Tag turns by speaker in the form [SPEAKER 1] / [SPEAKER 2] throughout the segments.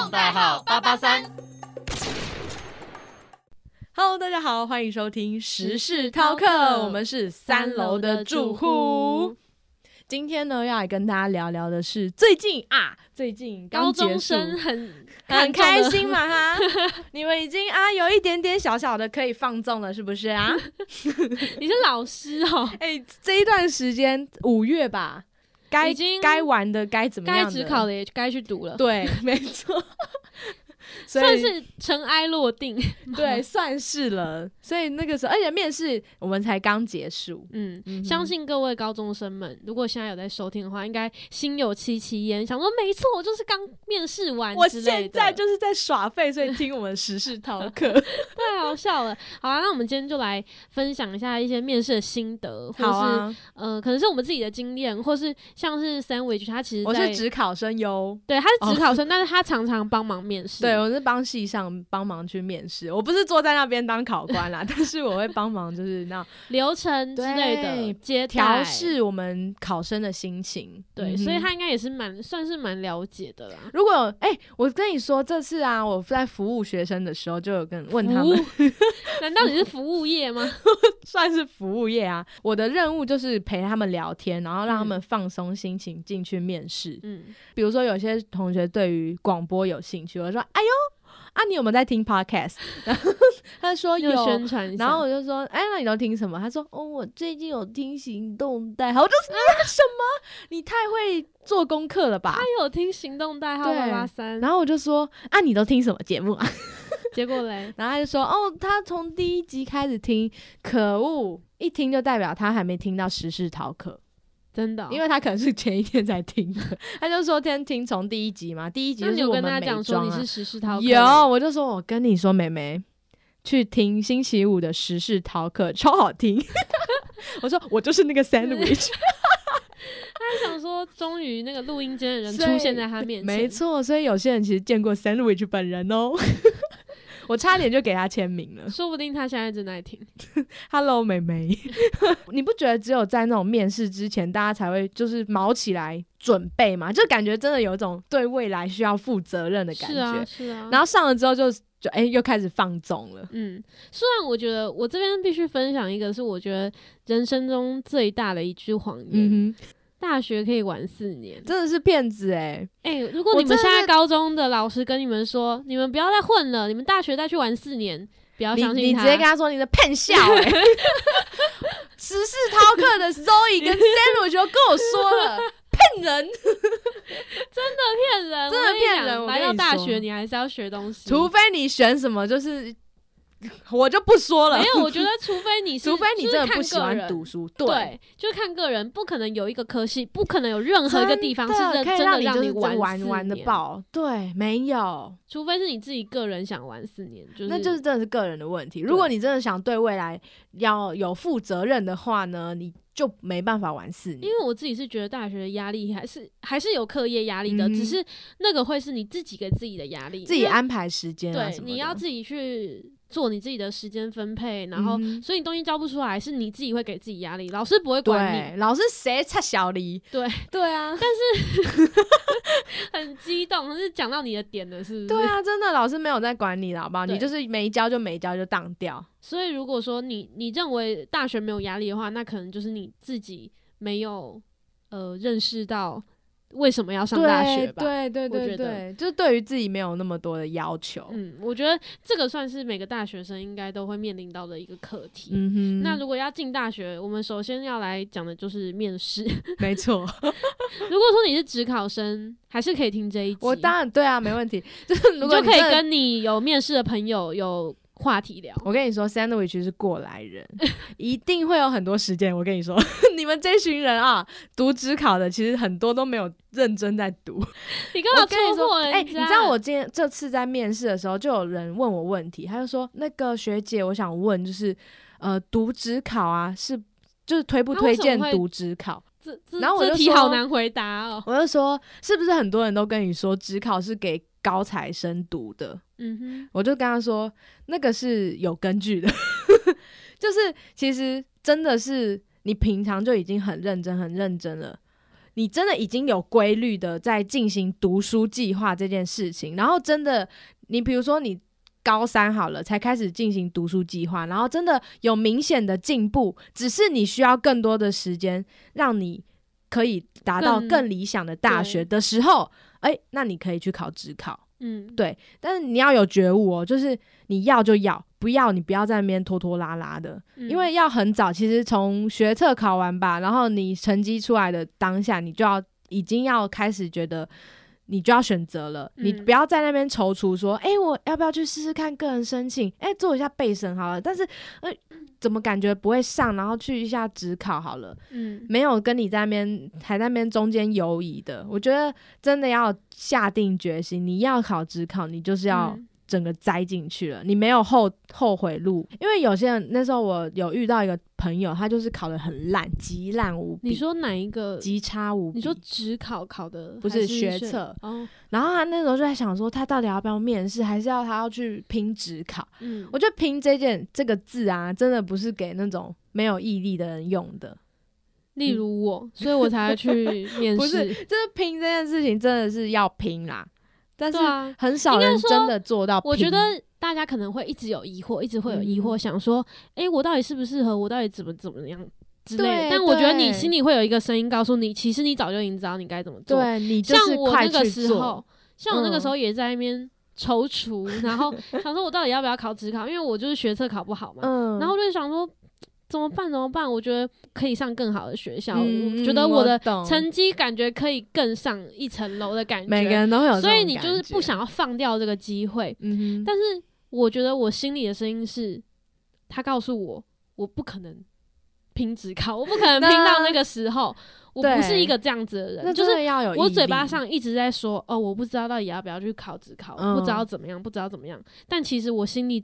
[SPEAKER 1] 动代号八八三。
[SPEAKER 2] Hello，大家好，欢迎收听时
[SPEAKER 3] 时
[SPEAKER 2] 事
[SPEAKER 3] 事
[SPEAKER 2] 饕客，我们是三楼的住户。今天呢，要来跟大家聊聊的是最近啊，最近
[SPEAKER 3] 高中生很
[SPEAKER 2] 很开心
[SPEAKER 3] 嘛？
[SPEAKER 2] 嘛哈，你们已经啊有一点点小小的可以放纵了，是不是啊？
[SPEAKER 3] 你是老师哦，
[SPEAKER 2] 哎、这一段时间五月吧，该该玩的该怎么样？
[SPEAKER 3] 该只考的也该去读了，
[SPEAKER 2] 对，没错，所以
[SPEAKER 3] 算是尘埃落定。
[SPEAKER 2] 对，算是了。所以那个时候，而且面试我们才刚结束，
[SPEAKER 3] 嗯，
[SPEAKER 2] 嗯
[SPEAKER 3] 相信各位高中生们，如果现在有在收听的话，应该心有戚戚焉，想说没错，我就是刚面试完
[SPEAKER 2] 我现在就是在耍废，所以听我们时事 逃课。
[SPEAKER 3] 太好笑了。好啊，那我们今天就来分享一下一些面试的心得，或是、
[SPEAKER 2] 好啊，
[SPEAKER 3] 呃，可能是我们自己的经验，或是像是 Sandwich，他其实
[SPEAKER 2] 我是职考生哟。
[SPEAKER 3] 对，他是职考生，但是他常常帮忙面试。
[SPEAKER 2] 对，我是帮系上帮忙去面试，我不是坐在那边当考官啦，但是我会帮忙，就是那
[SPEAKER 3] 流程之类的
[SPEAKER 2] 调。试我们考生的心情。
[SPEAKER 3] 对，
[SPEAKER 2] 嗯
[SPEAKER 3] 所以他应该也是蛮算是蛮了解的啦。
[SPEAKER 2] 如果有哎、我跟你说，这次啊，我在服务学生的时候，就有跟问他们，
[SPEAKER 3] 难道你是服务业吗？
[SPEAKER 2] 算是服务业啊。我的任务就是陪他们聊天，然后让他们
[SPEAKER 3] 嗯
[SPEAKER 2] 放松心情进去面试。
[SPEAKER 3] 嗯，
[SPEAKER 2] 比如说，有些同学对于广播有兴趣，我说：“哎呦，啊，你有没有在听 podcast？” 然 后他说 有。
[SPEAKER 3] 宣传。
[SPEAKER 2] 然后我就说，哎，那你都听什么？他说，哦，我最近有听行动代号。我就说，啊、什么？你太会做功课了吧
[SPEAKER 3] 他？有听行动代号八三，
[SPEAKER 2] 然后我就说，啊，你都听什么节目啊？
[SPEAKER 3] 结果嘞，
[SPEAKER 2] 然后他就说，哦，他从第一集开始听，可恶，一听就代表他还没听到时事逃课，
[SPEAKER 3] 真的哦、
[SPEAKER 2] 因为他可能是前一天才听的。他就说，天听从第一集嘛，第一集就是我们美
[SPEAKER 3] 他讲说你是时事饕客？
[SPEAKER 2] 有，，我就说我跟你说，妹妹去听星期五的时事逃课，超好听。我说我就是那个 sandwich，
[SPEAKER 3] 他想说，终于那个录音间的人出现在他面前，
[SPEAKER 2] 没，错，所以有些人其实见过 sandwich 本人哦。我差点就给他签名了。
[SPEAKER 3] 说不定他现在正在听。
[SPEAKER 2] Hello，妹妹，你不觉得只有在那种面试之前，大家才会就是毛起来准备嘛？就感觉真的有一种对未来需要负责任的感觉。
[SPEAKER 3] 是啊，是啊。
[SPEAKER 2] 然后上了之后就就哎、又开始放纵了。
[SPEAKER 3] 嗯，虽然我觉得我这边必须分享一个，是我觉得人生中最大的一句谎言。
[SPEAKER 2] 嗯哼，
[SPEAKER 3] 大学可以玩四年。
[SPEAKER 2] 真的是骗子哎、
[SPEAKER 3] 哎、如果你们现在高中的老师跟你们说，你们不要再混了，你们大学再去玩四年，不要相信他。
[SPEAKER 2] 你直接跟他说你的骗笑哎、时事饕客的 Zoe 跟 Sandwich 就跟我说了，骗人，真的
[SPEAKER 3] 骗人，
[SPEAKER 2] 真的骗
[SPEAKER 3] 人来到大学，你还是要学东西。
[SPEAKER 2] 除非你选什么就是。我就不说了。
[SPEAKER 3] 没，有，我觉得 除非你是，
[SPEAKER 2] 除非你真的不喜欢读书，
[SPEAKER 3] 对，就看个人，不可能有一个科系，不可能有任何一个地方是
[SPEAKER 2] 真的可以让你就是
[SPEAKER 3] 玩
[SPEAKER 2] 玩玩的，爆，对，没有，
[SPEAKER 3] 除非是你自己个人想玩四年，就是
[SPEAKER 2] 那就是真的是个人的问题。如果你真的想对未来要有负责任的话呢，你就没办法玩四年。
[SPEAKER 3] 因。为我自己是觉得大学的压力还是还是有课业压力的，
[SPEAKER 2] 嗯
[SPEAKER 3] 只是那个会是你自己给自己的压力，
[SPEAKER 2] 自己安排时间啊
[SPEAKER 3] 对你要自己去做你自己的时间分配，然后、
[SPEAKER 2] 嗯
[SPEAKER 3] 所以你东西交不出来，是你自己会给自己压力，老师不会管你。
[SPEAKER 2] 老师谁差小梨？
[SPEAKER 3] 对，
[SPEAKER 2] 对啊，但是
[SPEAKER 3] 很激动，是讲到你的点了，是不是？
[SPEAKER 2] 对啊，真的老师没有在管你了，好不好？你就是没交就没交就当掉。
[SPEAKER 3] 所以如果说你你认为大学没有压力的话，那可能就是你自己没有呃认识到为什么要上大学吧。
[SPEAKER 2] 对对对对对，就对于自己没有那么多的要求。
[SPEAKER 3] 嗯，我觉得这个算是每个大学生应该都会面临到的一个课题。
[SPEAKER 2] 嗯哼，
[SPEAKER 3] 那如果要进大学，我们首先要来讲的就是面试。
[SPEAKER 2] 没错，
[SPEAKER 3] 如果说你是职考生，还是可以听这一集，
[SPEAKER 2] 我当然对啊，没问题。就是如
[SPEAKER 3] 果就可以跟你有面试的朋友有话题聊。
[SPEAKER 2] 我跟你说，sandwich 是过来人，一定会有很多时间。我跟你说，你们这群人啊，读职考的，其实很多都没有认真在读。
[SPEAKER 3] 你干嘛
[SPEAKER 2] 我跟你说，
[SPEAKER 3] 戳破人家？
[SPEAKER 2] 哎、你知道我今天这次在面试的时候，就有人问我问题，他就说：“那个学姐，我想问，就是呃，读职考啊，是就是推不推荐读职考？”
[SPEAKER 3] 这这
[SPEAKER 2] 然后我就
[SPEAKER 3] 这题好难回答哦。
[SPEAKER 2] 我就说，是不是很多人都跟你说职考是给高材生读的？
[SPEAKER 3] 嗯哼，
[SPEAKER 2] 我就跟他说，那个是有根据的，就是其实真的是你平常就已经很认真、很认真了，你真的已经有规律的在进行读书计划这件事情，然后真的，你比如说你高三好了才开始进行读书计划，然后真的有明显的进步，只是你需要更多的时间，让你可以达到
[SPEAKER 3] 更
[SPEAKER 2] 更理想的大学的时候，哎、那你可以去考职考。
[SPEAKER 3] 嗯，
[SPEAKER 2] 对，但是你要有觉悟哦，就是你要就要，不要你不要在那边拖拖拉拉的，
[SPEAKER 3] 嗯
[SPEAKER 2] 因为要很早，其实从学测考完吧，然后你成绩出来的当下，你就要已经要开始觉得。你就要选择了，你
[SPEAKER 3] 嗯
[SPEAKER 2] 不要在那边踌躇说，哎、我要不要去试试看个人申请？哎、做一下备审好了，但是，呃，怎么感觉不会上？然后去一下职考好了，
[SPEAKER 3] 嗯
[SPEAKER 2] 没有跟你在那边还在那边中间犹疑的。我觉得真的要下定决心，你要考职考，你就是要
[SPEAKER 3] 嗯
[SPEAKER 2] 整个栽进去了，你没有后后悔路。因为有些人那时候我有遇到一个朋友，他就是考的很烂，极烂无比，
[SPEAKER 3] 你说哪一个？
[SPEAKER 2] 极差无比。
[SPEAKER 3] 你说职考考的
[SPEAKER 2] 不是学测
[SPEAKER 3] 哦，
[SPEAKER 2] 然后他那时候就在想说，他到底要不要面试，还是要他要去拼职考？
[SPEAKER 3] 嗯，
[SPEAKER 2] 我觉得“拼”这件这个字啊，真的不是给那种没有毅力的人用的。
[SPEAKER 3] 例如我，所以我才会去面试
[SPEAKER 2] 不是，
[SPEAKER 3] 试。
[SPEAKER 2] 就是拼这件事情真的是要拼啦，但是很少人真的做到。
[SPEAKER 3] 我觉得大家可能会一直有疑惑，一直会有疑惑，
[SPEAKER 2] 嗯
[SPEAKER 3] 想说，诶，我到底适不适合？我到底怎么怎么样之类的。但我觉得你心里会有一个声音告诉你，其实你早就已经知道你该怎么做。
[SPEAKER 2] 对你
[SPEAKER 3] 像我那个时候，像我那个
[SPEAKER 2] 嗯
[SPEAKER 3] 时候也在那边踌躇，然后想说我到底要不要考职考，因为我就是学测考不好嘛。
[SPEAKER 2] 嗯，
[SPEAKER 3] 然后我就想说怎么办？怎么办？我觉得可以上更好的学校，
[SPEAKER 2] 嗯
[SPEAKER 3] 我觉得
[SPEAKER 2] 嗯
[SPEAKER 3] 我的成绩感觉可以更上一层楼的感觉。
[SPEAKER 2] 每个人都有
[SPEAKER 3] 所，以你就是不想要放掉这个机会。但是我觉得我心里的声音是，他告诉我，我不可能拼职考，我不可能拼到那个时候。我不是一个这样子的人，就是我嘴巴上一直在说，哦，我不知道到底要不要去考职考，
[SPEAKER 2] 嗯
[SPEAKER 3] 不知道怎么样，不知道怎么样。但其实我心里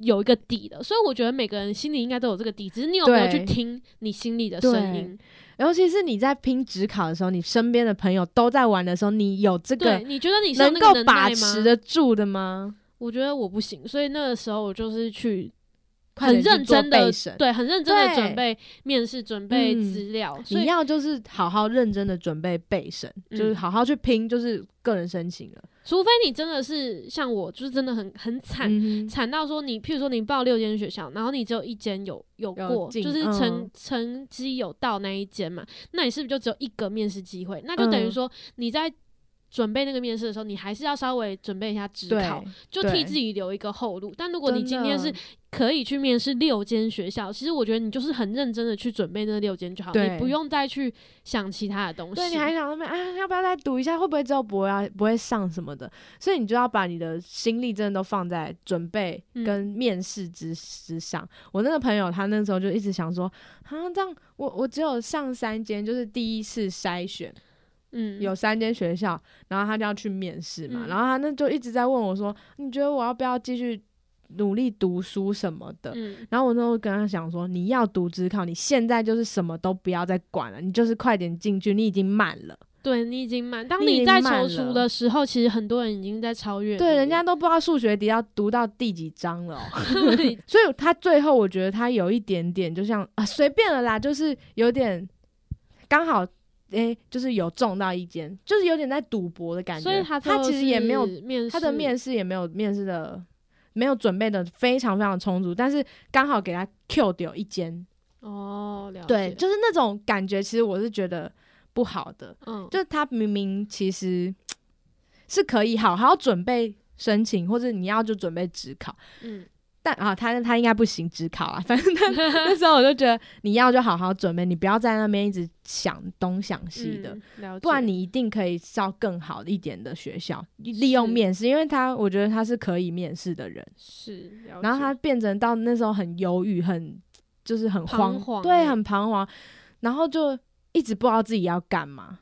[SPEAKER 3] 有一个底的，所以我觉得每个人心里应该都有这个底，只是你有没有去听你心里的声音。
[SPEAKER 2] 尤其是你在拼职考的时候，你身边的朋友都在玩的时候，你有这，个
[SPEAKER 3] 你觉得你
[SPEAKER 2] 能够把持？得住的吗？
[SPEAKER 3] 我觉得我不行，所以那个时候我就是去
[SPEAKER 2] 快
[SPEAKER 3] 很认真的，对，很认真的准备面试，准备
[SPEAKER 2] 嗯。
[SPEAKER 3] 资料，所以
[SPEAKER 2] 你要就是好好认真的准备备审，就是
[SPEAKER 3] 嗯
[SPEAKER 2] 好好去拼，就是个人申请了。
[SPEAKER 3] 除非你真的是像我，就是真的很很惨，惨到说你，譬如说你报六间学校，然后你只有一间有有
[SPEAKER 2] 有
[SPEAKER 3] 过，
[SPEAKER 2] 进
[SPEAKER 3] 就是成、
[SPEAKER 2] 嗯。
[SPEAKER 3] 成绩有到那一间嘛，那你是不是就只有一个面试机会？那就等于
[SPEAKER 2] 嗯
[SPEAKER 3] 说你在准备那个面试的时候，你还是要稍微准备一下职考，就替自己留一个后路。但如果你今天是可以去面试六间学校，其实我觉得你就是很认真的去准备那六间就好，
[SPEAKER 2] 对
[SPEAKER 3] 你不用再去想其他的东西。
[SPEAKER 2] 对，你还想那边啊，要不要再读一下？会不会之后不会要不会上什么的？所以你就要把你的心力真的都放在准备
[SPEAKER 3] 嗯
[SPEAKER 2] 跟面试之之上。我那个朋友他那时候就一直想说，啊，这样我我只有上三间，就是第一次筛选
[SPEAKER 3] 嗯，
[SPEAKER 2] 有三间学校，然后他就要去面试嘛，
[SPEAKER 3] 嗯
[SPEAKER 2] 然后他那就一直在问我说，你觉得我要不要继续努力读书什么的？
[SPEAKER 3] 嗯
[SPEAKER 2] 然后我那时候跟他讲说，你要读职考，你现在就是什么都不要再管了，你就是快点进去，你已经慢了。
[SPEAKER 3] 对你已经慢，当
[SPEAKER 2] 你
[SPEAKER 3] 在
[SPEAKER 2] 慢
[SPEAKER 3] 踌躇的时候，其实很多人已经在超越
[SPEAKER 2] 对，人家都不知道数学题要读到第几章了、所以他最后我觉得他有一点点就像啊随便了啦，就是有点刚好诶、就是有中到一间，就是有点在赌博的感觉。
[SPEAKER 3] 所以他
[SPEAKER 2] 他其实也没有
[SPEAKER 3] 面试，
[SPEAKER 2] 他的面试也没有面试的没有准备的非常非常充足，但是刚好给他 Q 掉一间，
[SPEAKER 3] 哦，了。解，
[SPEAKER 2] 对，就是那种感觉，其实我是觉得不好的，
[SPEAKER 3] 嗯，
[SPEAKER 2] 就是他明明其实是可以好好准备申请，或者你要就准备职考，
[SPEAKER 3] 嗯
[SPEAKER 2] 但啊，他他应该不行只考啊，反正他那时候我就觉得你要就好好准备，你不要在那边一直想东想西的。
[SPEAKER 3] 嗯，
[SPEAKER 2] 不然你一定可以上更好一点的学校，利用面试，因为他我觉得他是可以面试的人，
[SPEAKER 3] 是，
[SPEAKER 2] 然后他变成到那时候很忧郁，很就是很慌，对，很彷徨，然后就一直不知道自己要干嘛。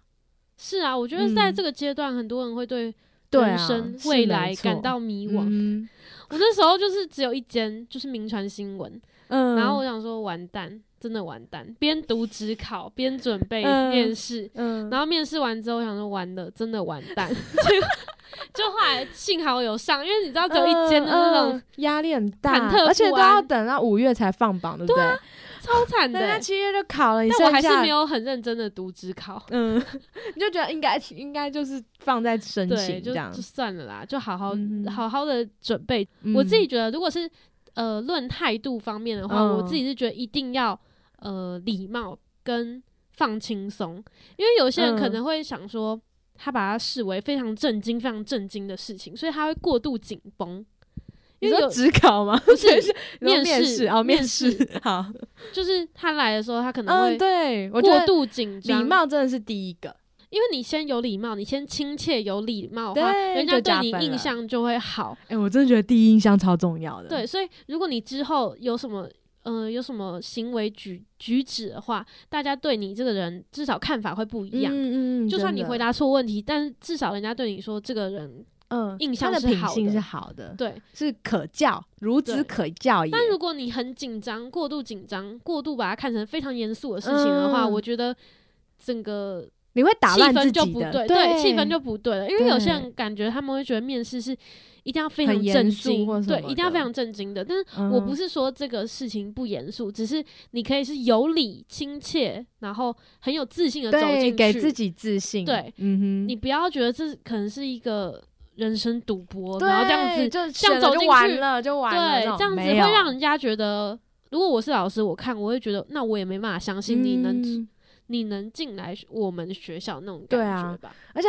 [SPEAKER 3] 是啊，我觉得在
[SPEAKER 2] 嗯
[SPEAKER 3] 这个阶段，很多人会对
[SPEAKER 2] 对
[SPEAKER 3] 生、
[SPEAKER 2] 是
[SPEAKER 3] 未来感到迷惘。
[SPEAKER 2] 嗯
[SPEAKER 3] 我那时候就是只有一间，就是名传新闻，
[SPEAKER 2] 嗯，
[SPEAKER 3] 然后我想说完蛋，真的完蛋，边读职考边准备
[SPEAKER 2] 嗯
[SPEAKER 3] 面试，
[SPEAKER 2] 嗯，
[SPEAKER 3] 然后面试完之后，我想说完了，真的完蛋。就就后来幸好有上，因为你知道只有一间的那种，
[SPEAKER 2] 嗯嗯压力很大，而且都要等到五月才放榜，对不对？
[SPEAKER 3] 超惨的、
[SPEAKER 2] 对，他
[SPEAKER 3] 欸。
[SPEAKER 2] 七月就考了，你
[SPEAKER 3] 但我还是没有很认真的读职考，
[SPEAKER 2] 嗯，你就觉得应该应该就是放在申
[SPEAKER 3] 对，
[SPEAKER 2] 请这样。
[SPEAKER 3] 就就，算了啦，就好好、
[SPEAKER 2] 嗯
[SPEAKER 3] 好好的准备。
[SPEAKER 2] 嗯。
[SPEAKER 3] 我自己觉得，如果是呃论态度方面的话，
[SPEAKER 2] 嗯。
[SPEAKER 3] 我自己是觉得一定要呃礼貌跟放轻松，因为有些人可
[SPEAKER 2] 嗯
[SPEAKER 3] 能会想说，他把它视为非常震惊、非常震惊的事情，所以他会过度紧绷。因为有
[SPEAKER 2] 你说职考吗？
[SPEAKER 3] 不是 面试
[SPEAKER 2] 面试哦，
[SPEAKER 3] 面
[SPEAKER 2] 面试好，
[SPEAKER 3] 就是他来的时候，他可能
[SPEAKER 2] 嗯，
[SPEAKER 3] 会
[SPEAKER 2] 对，我觉得
[SPEAKER 3] 过度紧张，
[SPEAKER 2] 礼貌真的是第一个，
[SPEAKER 3] 因为你先有礼貌，你先亲切有礼貌的话，
[SPEAKER 2] 对
[SPEAKER 3] 人家对你印象就会好。
[SPEAKER 2] 哎，我真的觉得第一印象超重要的，
[SPEAKER 3] 对，所以如果你之后有什么呃有什么行为举举止的话，大家对你这个人至少看法会不一样。
[SPEAKER 2] 嗯嗯，
[SPEAKER 3] 就算你回答错问题，但是至少人家对你说这个人
[SPEAKER 2] 嗯，
[SPEAKER 3] 印象
[SPEAKER 2] 的
[SPEAKER 3] 是好的
[SPEAKER 2] 品性是好的，
[SPEAKER 3] 对。
[SPEAKER 2] 是可教，孺子可教也。
[SPEAKER 3] 但如果你很紧张、过度紧张、过度把它看成非常严肃的事情的话，
[SPEAKER 2] 嗯
[SPEAKER 3] 我觉得整个
[SPEAKER 2] 你会打
[SPEAKER 3] 气
[SPEAKER 2] 乱自己的，
[SPEAKER 3] 不对，
[SPEAKER 2] 对，
[SPEAKER 3] 气氛就不对了。因为有些人感觉他们会觉得面试是一定要非常
[SPEAKER 2] 严
[SPEAKER 3] 震惊
[SPEAKER 2] 肃
[SPEAKER 3] 对，一定要非常震惊的。但是我不
[SPEAKER 2] 是
[SPEAKER 3] 是说这个事情不严肃，只是你可以是有理、亲切，然后很有自信的走进去。
[SPEAKER 2] 给自己自信，
[SPEAKER 3] 对，
[SPEAKER 2] 嗯哼，
[SPEAKER 3] 你不要觉得这可能是一个人生赌博，
[SPEAKER 2] 对
[SPEAKER 3] 然后这样子，
[SPEAKER 2] 就
[SPEAKER 3] 这样走进去
[SPEAKER 2] 完了，就完了，
[SPEAKER 3] 对，这样子会让人家觉得，如果我是老师，我看我会觉得，那我也没办法相信你能、
[SPEAKER 2] 嗯
[SPEAKER 3] 你能进来我们学校那种感觉
[SPEAKER 2] 啊
[SPEAKER 3] 吧。
[SPEAKER 2] 而且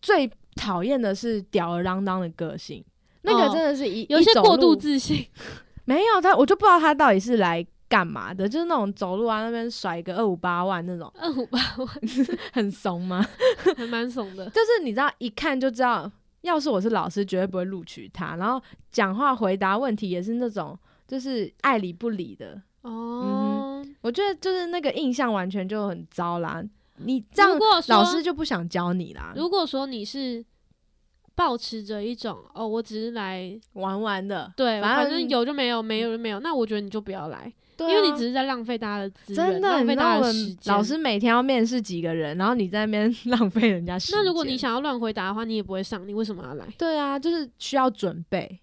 [SPEAKER 2] 最讨厌的是吊儿郎当的个性，那个
[SPEAKER 3] 哦
[SPEAKER 2] 真的是一、
[SPEAKER 3] 有一些过度自信，
[SPEAKER 2] 没有他，我就不知道他到底是来干嘛的，就是那种走路啊那边甩个二五八万那种，
[SPEAKER 3] 二五八万
[SPEAKER 2] 很怂吗？
[SPEAKER 3] 还蛮怂的。
[SPEAKER 2] 就是你知道一看就知道，要是我是老师，绝对不会录取他。然后讲话回答问题也是那种就是爱理不理的，
[SPEAKER 3] 哦，
[SPEAKER 2] 我觉得就是那个印象完全就很糟啦。你这样老师就不想教你啦，
[SPEAKER 3] 如果说你是保持着一种哦，我只是来
[SPEAKER 2] 玩玩的，
[SPEAKER 3] 对，
[SPEAKER 2] 反正
[SPEAKER 3] 有就没有，没有就没有，那我觉得你就不要来，
[SPEAKER 2] 对啊
[SPEAKER 3] 因为你只是在浪费大家的资源，
[SPEAKER 2] 真的，
[SPEAKER 3] 浪费大家的时间。
[SPEAKER 2] 老师每天要面试几个人，然后你在那边浪费人家时间。
[SPEAKER 3] 那如果你想要乱回答的话，你也不会上，你为什么要来？
[SPEAKER 2] 对啊，就是需要准备。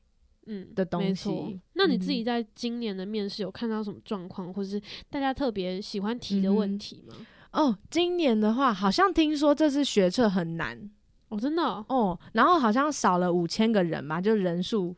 [SPEAKER 3] 嗯
[SPEAKER 2] 的东西
[SPEAKER 3] 那你自
[SPEAKER 2] 嗯
[SPEAKER 3] 己在今年的面试有看到什么状况，或者是大家特别喜欢提的问
[SPEAKER 2] 嗯
[SPEAKER 3] 题吗？
[SPEAKER 2] 哦，今年的话，好像听说这次学测很难
[SPEAKER 3] 哦，真的哦、
[SPEAKER 2] 哦，然后好像少了五千个人嘛，就人数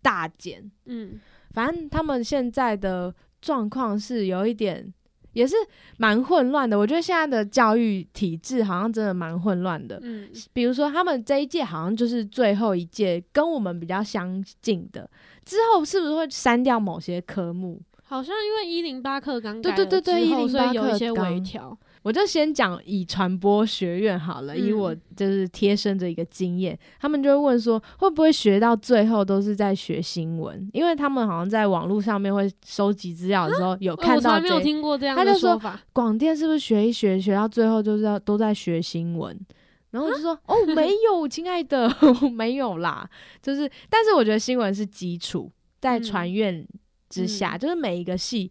[SPEAKER 2] 大减。
[SPEAKER 3] 嗯，
[SPEAKER 2] 反正他们现在的状况是有一点，也是蛮混乱的。我觉得现在的教育体制好像真的蛮混乱的。
[SPEAKER 3] 嗯，
[SPEAKER 2] 比如说，他们这一届好像就是最后一届，跟我们比较相近的。之后是不是会删掉某些科目？
[SPEAKER 3] 好像因为一零八课纲
[SPEAKER 2] 对
[SPEAKER 3] 改了
[SPEAKER 2] 对对对
[SPEAKER 3] 之后
[SPEAKER 2] 108
[SPEAKER 3] 所以有一些微调。
[SPEAKER 2] 我就先讲以传播学院好了，以
[SPEAKER 3] 嗯
[SPEAKER 2] 我就是贴身的一个经验，他们就会问说，会不会学到最后都是在学新闻？因为他们好像在网络上面会收集资料的时候，有
[SPEAKER 3] 哦
[SPEAKER 2] 看到
[SPEAKER 3] 过这样
[SPEAKER 2] 他就说
[SPEAKER 3] 的说法。
[SPEAKER 2] 广电是不是学一学，学到最后就是要都在学新闻？然后我就说哦，没有，亲爱的，没有啦。就是，但是我觉得新闻是基础，在
[SPEAKER 3] 嗯
[SPEAKER 2] 传院之下，
[SPEAKER 3] 嗯
[SPEAKER 2] 就是每一个系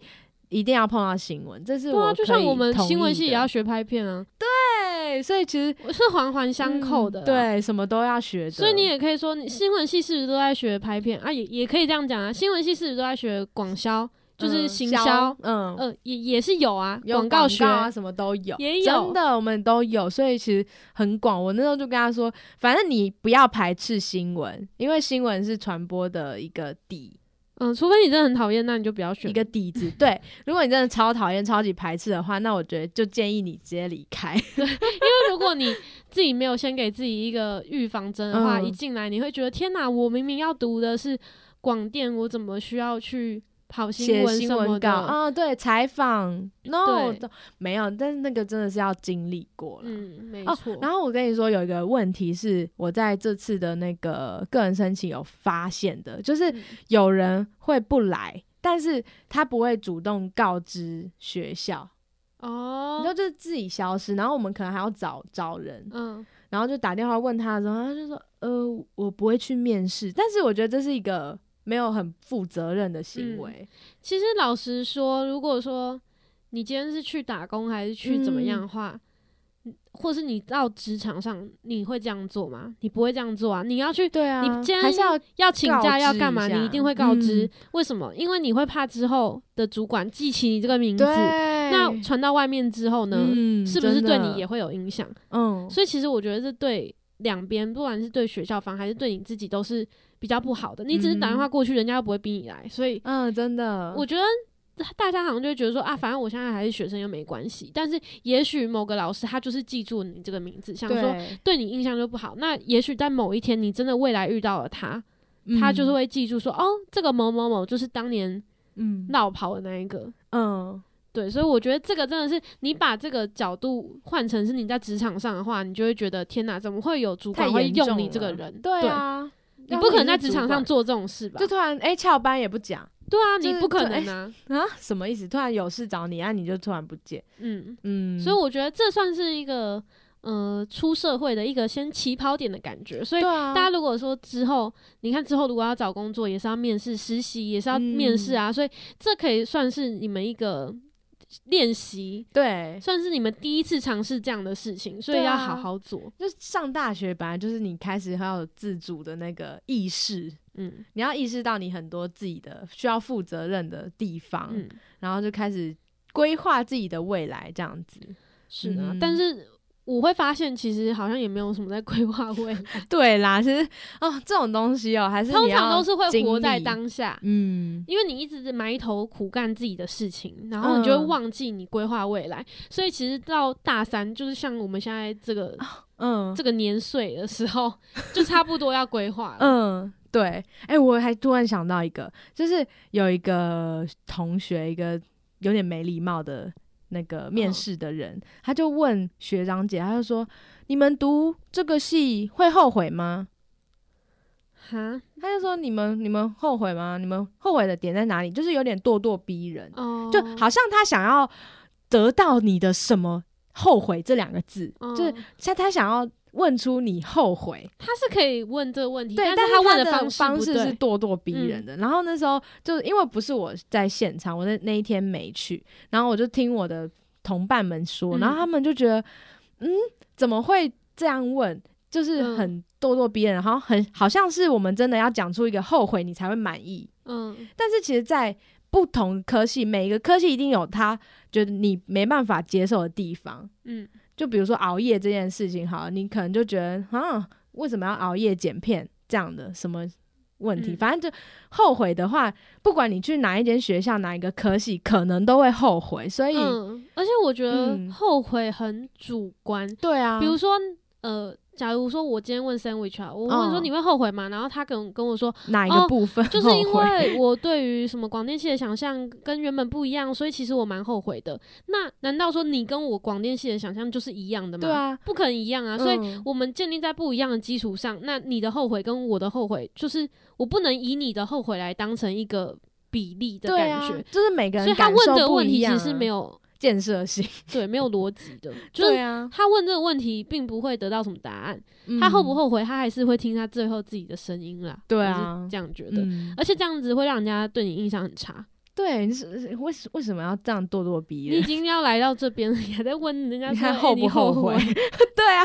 [SPEAKER 2] 一定要碰到新闻，这是
[SPEAKER 3] 对啊，
[SPEAKER 2] 我
[SPEAKER 3] 就像我们新闻系也要学拍片啊，
[SPEAKER 2] 对，所以其实
[SPEAKER 3] 我是环环相扣的、
[SPEAKER 2] 嗯。，对，什么都要学的。
[SPEAKER 3] 所以你也可以说，你新闻系是不是都在学拍片啊？也也可以这样讲啊，新闻系是不是都在学广销，就是
[SPEAKER 2] 嗯
[SPEAKER 3] 行销？
[SPEAKER 2] 嗯，
[SPEAKER 3] 嗯，也也是有啊，广告学
[SPEAKER 2] 啊，什么都有，
[SPEAKER 3] 也有
[SPEAKER 2] 真的，我们都有，所以其实很广。我那时候就跟他说，反正你不要排斥新闻，因为新闻是传播的一个底，
[SPEAKER 3] 嗯，除非你真的很讨厌，那你就不要选
[SPEAKER 2] 一。个底子。对，如果你真的超讨厌、超级排斥的话，那我觉得就建议你直接离开。
[SPEAKER 3] 因为如果你自己没有先给自己一个预防针的话，
[SPEAKER 2] 嗯
[SPEAKER 3] 一进来你会觉得天哪，我明明要读的是广电，我怎么需要去跑新
[SPEAKER 2] 写新
[SPEAKER 3] 闻
[SPEAKER 2] 稿啊、对，采访，no，没有，但是那个真的是要经历过了。
[SPEAKER 3] 嗯，没
[SPEAKER 2] 哦
[SPEAKER 3] 错。，
[SPEAKER 2] 然后我跟你说，有一个问题是我在这次的那个个人申请有发现的，就是
[SPEAKER 3] 嗯。
[SPEAKER 2] 有人会不来，但是他不会主动告知学校，
[SPEAKER 3] 哦。
[SPEAKER 2] 你就是自己消失，然后我们可能还要找找人，
[SPEAKER 3] 嗯，
[SPEAKER 2] 然后就打电话问他的时候，他就说呃我不会去面试，但是我觉得这是一个没有很负责任的行为，
[SPEAKER 3] 其实老实说，如果说你今天是去打工还是去怎么样
[SPEAKER 2] 嗯
[SPEAKER 3] 的话，或是你到职场上，你会这样做吗？你不会这样做啊！你要去，
[SPEAKER 2] 对啊，
[SPEAKER 3] 你今天
[SPEAKER 2] 还是要
[SPEAKER 3] 要请假要干嘛？你一定会告知。
[SPEAKER 2] 嗯
[SPEAKER 3] 为什么？因为你会怕之后的主管记起你这个名字，那传到外面之后呢，
[SPEAKER 2] 嗯
[SPEAKER 3] 是不是对你也会有影响？
[SPEAKER 2] 嗯
[SPEAKER 3] 所以其实我觉得这对两边，不管是对学校方还是对你自己，都是比较不好的。你只是打电话过去，人家又不会逼你来，所以
[SPEAKER 2] 嗯真的，
[SPEAKER 3] 我觉得。大家好像就会觉得说啊，反正我现在还是学生又没关系。但是也许某个老师他就是记住你这个名字，想说
[SPEAKER 2] 对
[SPEAKER 3] 对你印象就不好。那也许在某一天你真的未来遇到了他，他就是
[SPEAKER 2] 嗯
[SPEAKER 3] 会记住说哦，这个某某某就是当年
[SPEAKER 2] 嗯
[SPEAKER 3] 闹跑的那一个。
[SPEAKER 2] 嗯
[SPEAKER 3] 对，所以我觉得这个真的是你把这个角度换成是你在职场上的话，你就会觉得天哪，怎么会有主管会用你这个人？
[SPEAKER 2] 对啊，要
[SPEAKER 3] 你不可能在职场上做这种事吧
[SPEAKER 2] 就？突然哎翘班也不讲
[SPEAKER 3] 对啊，
[SPEAKER 2] 就是
[SPEAKER 3] 你不可能啊。
[SPEAKER 2] 啊，什么意思？突然有事找你啊，你就突然不见，
[SPEAKER 3] 嗯，
[SPEAKER 2] 嗯，
[SPEAKER 3] 所以我觉得这算是一个呃出社会的一个先起跑点的感觉。所以大家如果说之后，你看之后如果要找工作，也是要面试、实习，也是要面试
[SPEAKER 2] 嗯
[SPEAKER 3] 啊，所以这可以算是你们一个练习，
[SPEAKER 2] 对，
[SPEAKER 3] 算是你们第一次尝试这样的事情，所以要好好做。
[SPEAKER 2] 就上大学本来就是你开始要有自主的那个意识，
[SPEAKER 3] 嗯
[SPEAKER 2] 你要意识到你很多自己的需要负责任的地方，
[SPEAKER 3] 嗯，
[SPEAKER 2] 然后就开始规划自己的未来，这样子。
[SPEAKER 3] 是啊，
[SPEAKER 2] 嗯
[SPEAKER 3] 但是。我会发现，其实好像也没有什么在规划未来，
[SPEAKER 2] 对啦，其实哦，这种东西哦，还是
[SPEAKER 3] 通常都是会活在，当下。
[SPEAKER 2] 嗯，
[SPEAKER 3] 因为你一直埋头苦干自己的事情，然后你就会
[SPEAKER 2] 嗯
[SPEAKER 3] 忘记你规划未来。所以其实到大三，就是像我们现在这个
[SPEAKER 2] 嗯
[SPEAKER 3] 这个年岁的时候，就差不多要规划了。
[SPEAKER 2] 嗯，对，哎、我还突然想到一个，就是有一个同学，一个有点没礼貌的那个面
[SPEAKER 3] 嗯
[SPEAKER 2] 试的人，他就问学长姐，他就说：“你们读这个系会后悔吗
[SPEAKER 3] 哈，？”
[SPEAKER 2] 他就说：“你们你们后悔吗？你们后悔的点在哪里？”就是有点咄咄逼人，
[SPEAKER 3] 哦，
[SPEAKER 2] 就好像他想要得到你的什么后悔这两个字，就是
[SPEAKER 3] 嗯
[SPEAKER 2] 他他想要问出你后悔。
[SPEAKER 3] 他是可以问这个问题，
[SPEAKER 2] 对，
[SPEAKER 3] 但
[SPEAKER 2] 但
[SPEAKER 3] 他问
[SPEAKER 2] 的
[SPEAKER 3] 方式不
[SPEAKER 2] 方式是。咄咄逼人的。然后那时候就因为不是我在现场，我那那一天没去，然后我就听我的同伴们说，
[SPEAKER 3] 嗯
[SPEAKER 2] 然后他们就觉得，嗯，怎么会这样问？就是
[SPEAKER 3] 嗯
[SPEAKER 2] 很咄咄逼人，然后很好像是我们真的要讲出一个后悔，你才会满意。
[SPEAKER 3] 嗯
[SPEAKER 2] 但是其实，在不同科系，每一个科系一定有他觉得你没办法接受的地方。
[SPEAKER 3] 嗯
[SPEAKER 2] 就比如说熬夜这件事情，好，你可能就觉得啊，为什么要熬夜剪片这样的什么问题？
[SPEAKER 3] 嗯
[SPEAKER 2] 反正就后悔的话，不管你去哪一间学校、哪一个科系，可能都会后悔。所以，
[SPEAKER 3] 嗯，而且我觉得
[SPEAKER 2] 嗯
[SPEAKER 3] 后悔很主观。
[SPEAKER 2] 对啊，
[SPEAKER 3] 比如说，呃，假如说我今天问 sandwich 啊，我问说
[SPEAKER 2] 嗯
[SPEAKER 3] 你会后悔吗？然后他跟跟我说，
[SPEAKER 2] 哪一个
[SPEAKER 3] 哦
[SPEAKER 2] 部分
[SPEAKER 3] 就是因为我对于什么广电系的想象跟原本不一样，所以其实我蛮后悔的。那难道说你跟我广电系的想象就是一样的吗？
[SPEAKER 2] 对，啊，
[SPEAKER 3] 不可能一样啊。所以
[SPEAKER 2] 嗯
[SPEAKER 3] 我们建立在不一样的基础上，那你的后悔跟我的后悔，就是我不能以你的后悔来当成一个比例的感觉。，
[SPEAKER 2] 就是每个人
[SPEAKER 3] 所以他问
[SPEAKER 2] 感受
[SPEAKER 3] 这个问题其实是没有
[SPEAKER 2] 建设性，
[SPEAKER 3] 对没有逻辑的，就是
[SPEAKER 2] 对啊，
[SPEAKER 3] 他问这个问题并不会得到什么答案。他后不
[SPEAKER 2] 嗯？
[SPEAKER 3] 后悔，他还是会听他最后自己的声音啦。
[SPEAKER 2] 对啊
[SPEAKER 3] 是这样觉得。
[SPEAKER 2] 嗯，
[SPEAKER 3] 而且这样子会让人家对你印象很差。
[SPEAKER 2] 对，你是是为什为什么要这样咄咄逼人
[SPEAKER 3] 你已
[SPEAKER 2] 人？
[SPEAKER 3] 经要来到这边了，你还在问人家说欸
[SPEAKER 2] 你看后不
[SPEAKER 3] 你后
[SPEAKER 2] 后悔？对啊，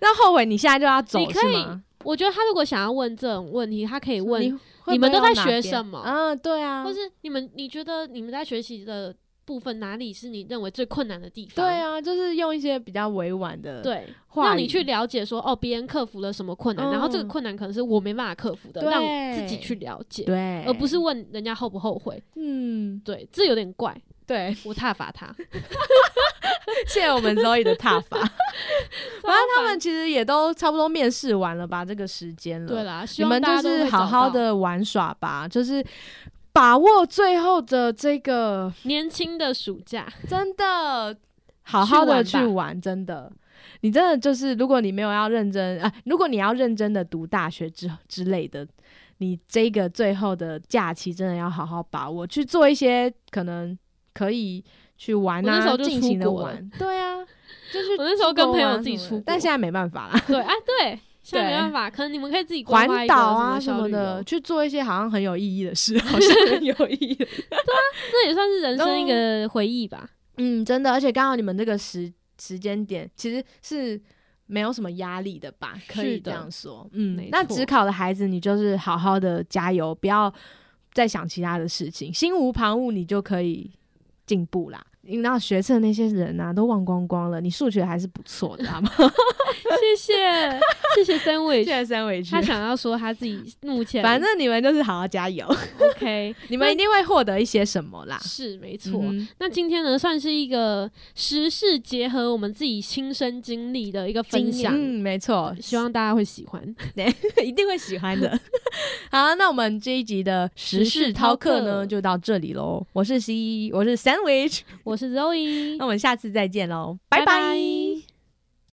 [SPEAKER 2] 那后悔你现在就要走
[SPEAKER 3] 你可以
[SPEAKER 2] 是吗？
[SPEAKER 3] 我觉得他如果想要问这种问题，他可以问，
[SPEAKER 2] 你
[SPEAKER 3] 们都在学什么
[SPEAKER 2] 啊，对啊，
[SPEAKER 3] 或是你们你觉得你们在学习的部分哪里是你认为最困难的地方？
[SPEAKER 2] 对啊，就是用一些比较委婉的
[SPEAKER 3] 对，
[SPEAKER 2] 话
[SPEAKER 3] 让你去了解说哦，别人克服了什么困难，然后这个
[SPEAKER 2] 嗯
[SPEAKER 3] 困难可能是我没办法克服的，
[SPEAKER 2] 对
[SPEAKER 3] 让自己去了解，
[SPEAKER 2] 对，
[SPEAKER 3] 而不是问人家后不后悔。
[SPEAKER 2] 嗯，
[SPEAKER 3] 对，这有点怪，
[SPEAKER 2] 对，
[SPEAKER 3] 我踏伐他。
[SPEAKER 2] 谢谢我们 Zoe 的踏伐。反正他们其实也都差不多面试完了吧，这个时间了。
[SPEAKER 3] 对啦，希
[SPEAKER 2] 你们就是好好的玩耍吧，就是把握最后的这个，
[SPEAKER 3] 年轻的暑假，
[SPEAKER 2] 真的好好的去
[SPEAKER 3] 去玩
[SPEAKER 2] 玩，真的。你真的就是，如果你没有要认真啊，如果你要认真的读大学之之类的，你这个最后的假期真的要好好把握，去做一些可能可以去玩啊，
[SPEAKER 3] 那时候就
[SPEAKER 2] 尽情的玩。对啊，就是
[SPEAKER 3] 我那时候跟朋友自己出国
[SPEAKER 2] 但现在没办法啦。
[SPEAKER 3] 对啊，对，现在没办法，可能你们可以自己
[SPEAKER 2] 环岛啊
[SPEAKER 3] 什么
[SPEAKER 2] 的，去做一些好像很有意义的事，好像很有意义的。
[SPEAKER 3] 这也算是人生一个回忆吧。
[SPEAKER 2] 嗯，真的，而且刚好你们这个时时间点其实是没有什么压力的吧？可以这样说。嗯那只考的孩子，你就是好好的加油，不要再想其他的事情，心无旁骛，你就可以进步啦。那学测那些人啊，都忘光光了，你数学还是不错的，好吗？
[SPEAKER 3] 谢谢。谢谢 Sandwich，
[SPEAKER 2] 现在三围去
[SPEAKER 3] 他，想要说他自己目前
[SPEAKER 2] 反正你们就是好好加油
[SPEAKER 3] ，OK，
[SPEAKER 2] 你们一定会获得一些什么啦。
[SPEAKER 3] 是没错。
[SPEAKER 2] 嗯
[SPEAKER 3] 那今天呢，算是一个时事结合我们自己亲身经历的一个分享，
[SPEAKER 2] 嗯，没错，
[SPEAKER 3] 希望大家会喜欢。
[SPEAKER 2] 对一定会喜欢的。好，那我们这一集的时事饕客呢，就到这里喽。我是 C，我是 Sandwich，
[SPEAKER 3] 我是 Zoe，
[SPEAKER 2] 那我们下次再见喽，拜。拜
[SPEAKER 3] 拜